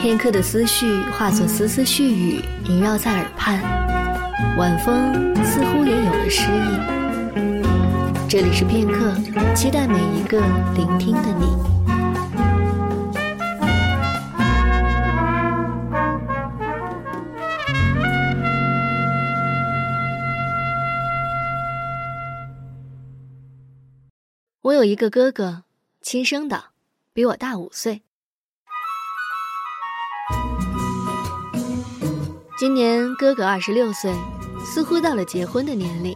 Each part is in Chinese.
片刻的思绪化作丝丝絮语，萦绕在耳畔。晚风似乎也有了诗意。这里是片刻，期待每一个聆听的你。我有一个哥哥，亲生的，比我大五岁。今年哥哥二十六岁，似乎到了结婚的年龄。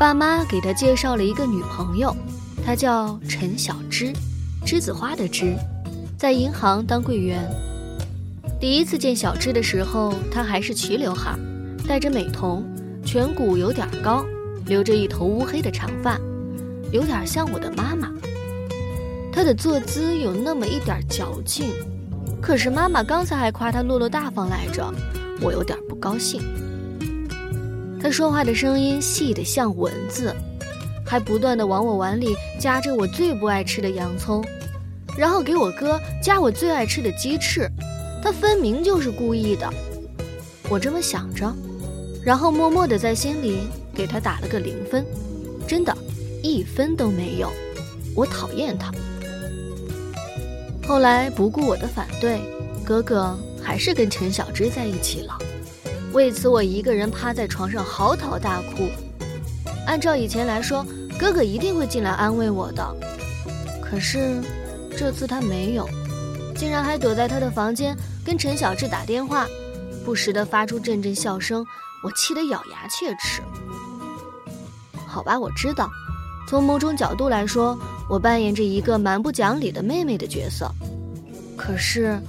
爸妈给他介绍了一个女朋友，她叫陈小芝，栀子花的栀，在银行当柜员。第一次见小芝的时候，她还是齐刘海，戴着美瞳，颧骨有点高，留着一头乌黑的长发，有点像我的妈妈。她的坐姿有那么一点矫情，可是妈妈刚才还夸她落落大方来着。我有点不高兴。他说话的声音细得像蚊子，还不断的往我碗里夹着我最不爱吃的洋葱，然后给我哥夹我最爱吃的鸡翅。他分明就是故意的。我这么想着，然后默默的在心里给他打了个零分，真的，一分都没有。我讨厌他。后来不顾我的反对，哥哥。还是跟陈小芝在一起了，为此我一个人趴在床上嚎啕大哭。按照以前来说，哥哥一定会进来安慰我的，可是这次他没有，竟然还躲在他的房间跟陈小芝打电话，不时的发出阵阵笑声，我气得咬牙切齿。好吧，我知道，从某种角度来说，我扮演着一个蛮不讲理的妹妹的角色，可是。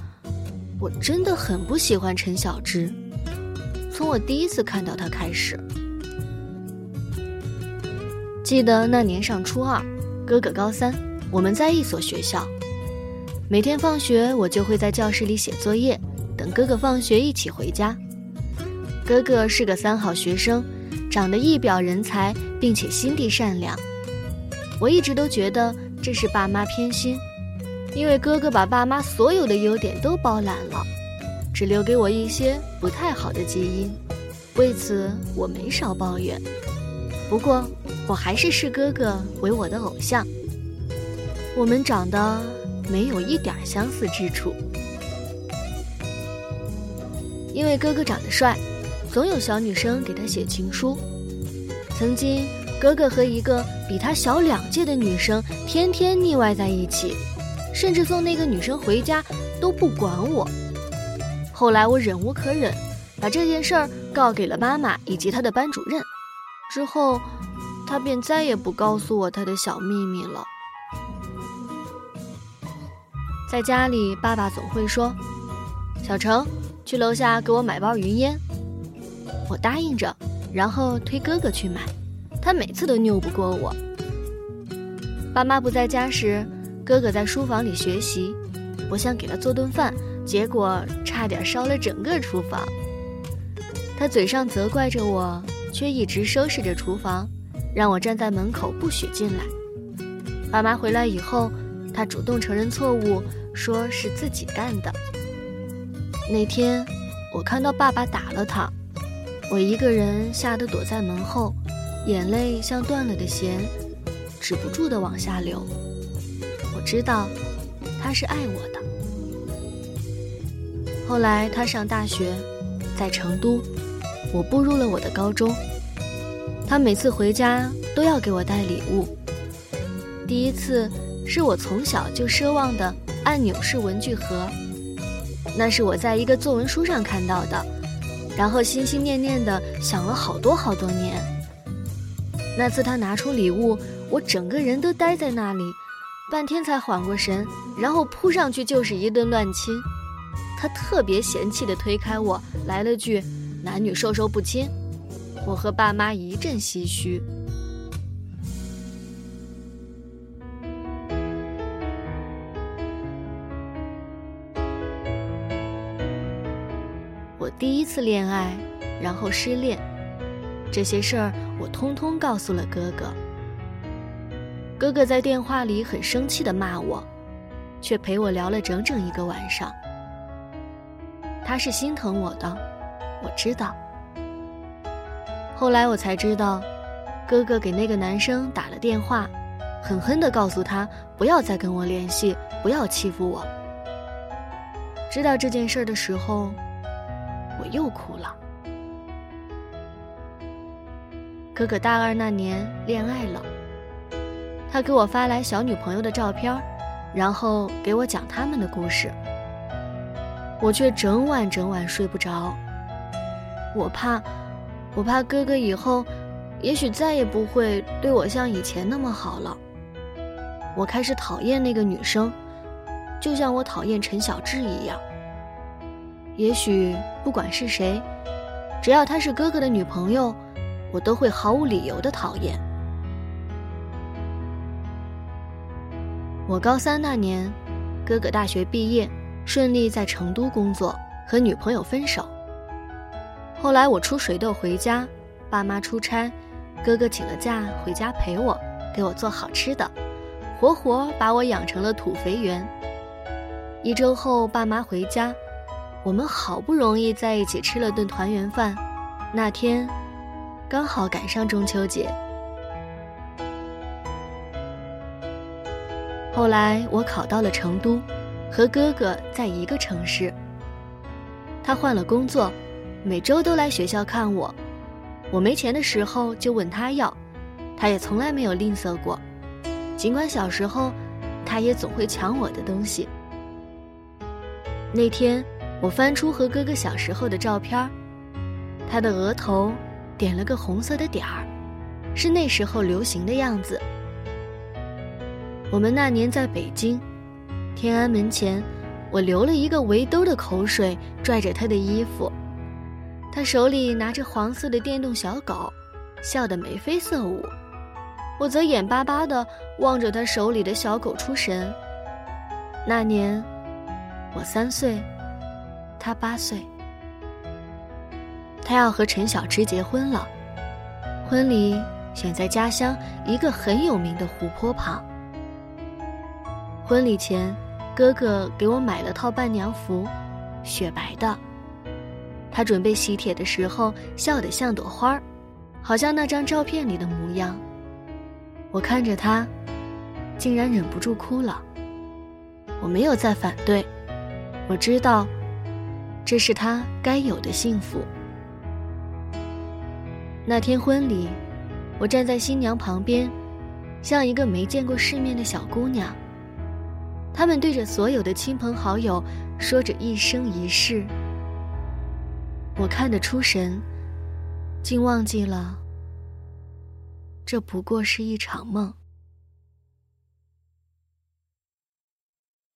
我真的很不喜欢陈小芝，从我第一次看到她开始。记得那年上初二，哥哥高三，我们在一所学校。每天放学，我就会在教室里写作业，等哥哥放学一起回家。哥哥是个三好学生，长得一表人才，并且心地善良。我一直都觉得这是爸妈偏心。因为哥哥把爸妈所有的优点都包揽了，只留给我一些不太好的基因，为此我没少抱怨。不过我还是视哥哥为我的偶像。我们长得没有一点相似之处，因为哥哥长得帅，总有小女生给他写情书。曾经，哥哥和一个比他小两届的女生天天腻歪在一起。甚至送那个女生回家都不管我。后来我忍无可忍，把这件事儿告给了妈妈以及她的班主任。之后，他便再也不告诉我他的小秘密了。在家里，爸爸总会说：“小程，去楼下给我买包云烟。”我答应着，然后推哥哥去买。他每次都拗不过我。爸妈不在家时。哥哥在书房里学习，我想给他做顿饭，结果差点烧了整个厨房。他嘴上责怪着我，却一直收拾着厨房，让我站在门口不许进来。爸妈回来以后，他主动承认错误，说是自己干的。那天，我看到爸爸打了他，我一个人吓得躲在门后，眼泪像断了的弦，止不住的往下流。知道，他是爱我的。后来他上大学，在成都，我步入了我的高中。他每次回家都要给我带礼物。第一次是我从小就奢望的按钮式文具盒，那是我在一个作文书上看到的，然后心心念念的想了好多好多年。那次他拿出礼物，我整个人都呆在那里。半天才缓过神，然后扑上去就是一顿乱亲。他特别嫌弃地推开我，来了句“男女授受不亲”。我和爸妈一阵唏嘘。我第一次恋爱，然后失恋，这些事儿我通通告诉了哥哥。哥哥在电话里很生气的骂我，却陪我聊了整整一个晚上。他是心疼我的，我知道。后来我才知道，哥哥给那个男生打了电话，狠狠的告诉他不要再跟我联系，不要欺负我。知道这件事的时候，我又哭了。哥哥大二那年恋爱了，他给我发来小女朋友的照片，然后给我讲他们的故事。我却整晚整晚睡不着，我怕，我怕哥哥以后，也许再也不会对我像以前那么好了。我开始讨厌那个女生，就像我讨厌陈小智一样。也许不管是谁，只要她是哥哥的女朋友。我都会毫无理由的讨厌。我高三那年，哥哥大学毕业，顺利在成都工作，和女朋友分手。后来我出水痘回家，爸妈出差，哥哥请了假回家陪我，给我做好吃的，活活把我养成了土肥圆。一周后，爸妈回家，我们好不容易在一起吃了顿团圆饭，那天。刚好赶上中秋节。后来我考到了成都，和哥哥在一个城市。他换了工作，每周都来学校看我。我没钱的时候就问他要，他也从来没有吝啬过。尽管小时候，他也总会抢我的东西。那天，我翻出和哥哥小时候的照片，他的额头。点了个红色的点儿，是那时候流行的样子。我们那年在北京，天安门前，我流了一个围兜的口水，拽着他的衣服，他手里拿着黄色的电动小狗，笑得眉飞色舞，我则眼巴巴地望着他手里的小狗出神。那年，我三岁，他八岁。他要和陈小芝结婚了，婚礼选在家乡一个很有名的湖泊旁。婚礼前，哥哥给我买了套伴娘服，雪白的。他准备喜帖的时候，笑得像朵花儿，好像那张照片里的模样。我看着他，竟然忍不住哭了。我没有再反对，我知道，这是他该有的幸福。那天婚礼，我站在新娘旁边，像一个没见过世面的小姑娘。他们对着所有的亲朋好友说着一生一世，我看得出神，竟忘记了，这不过是一场梦。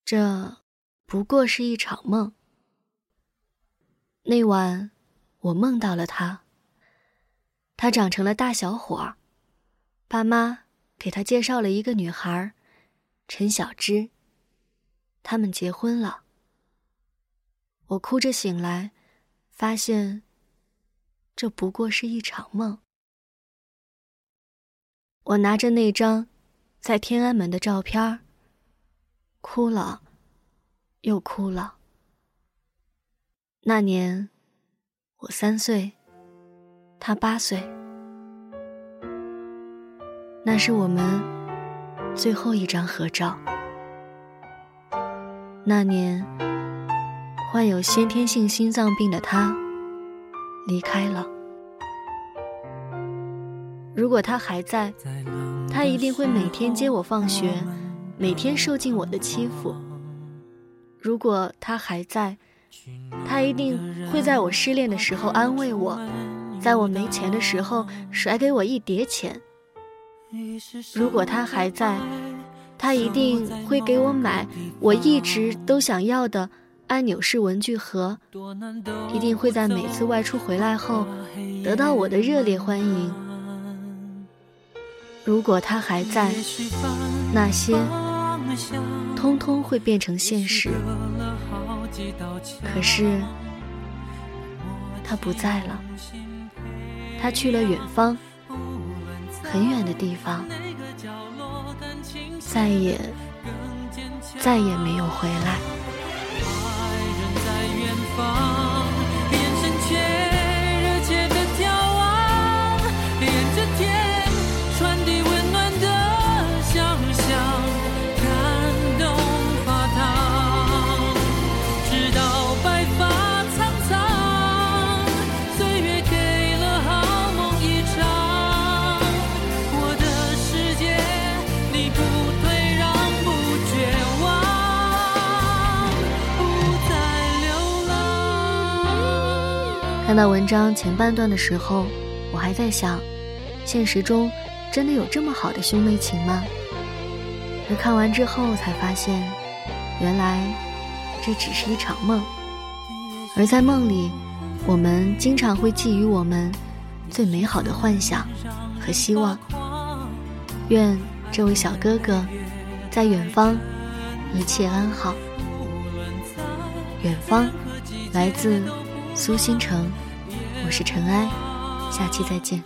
这不过是一场梦。那晚，我梦到了他。他长成了大小伙儿，爸妈给他介绍了一个女孩，陈小芝。他们结婚了。我哭着醒来，发现这不过是一场梦。我拿着那张在天安门的照片，哭了，又哭了。那年我三岁。他八岁，那是我们最后一张合照。那年，患有先天性心脏病的他离开了。如果他还在，他一定会每天接我放学，每天受尽我的欺负。如果他还在，他一定会在我失恋的时候安慰我。在我没钱的时候，甩给我一叠钱。如果他还在，他一定会给我买我一直都想要的按钮式文具盒，一定会在每次外出回来后得到我的热烈欢迎。如果他还在，那些通通会变成现实。可是，他不在了。他去了远方，很远的地方，再也再也没有回来。到文章前半段的时候，我还在想，现实中真的有这么好的兄妹情吗？而看完之后才发现，原来这只是一场梦。而在梦里，我们经常会寄予我们最美好的幻想和希望。愿这位小哥哥在远方一切安好。远方，来自苏新城，我是尘埃，下期再见。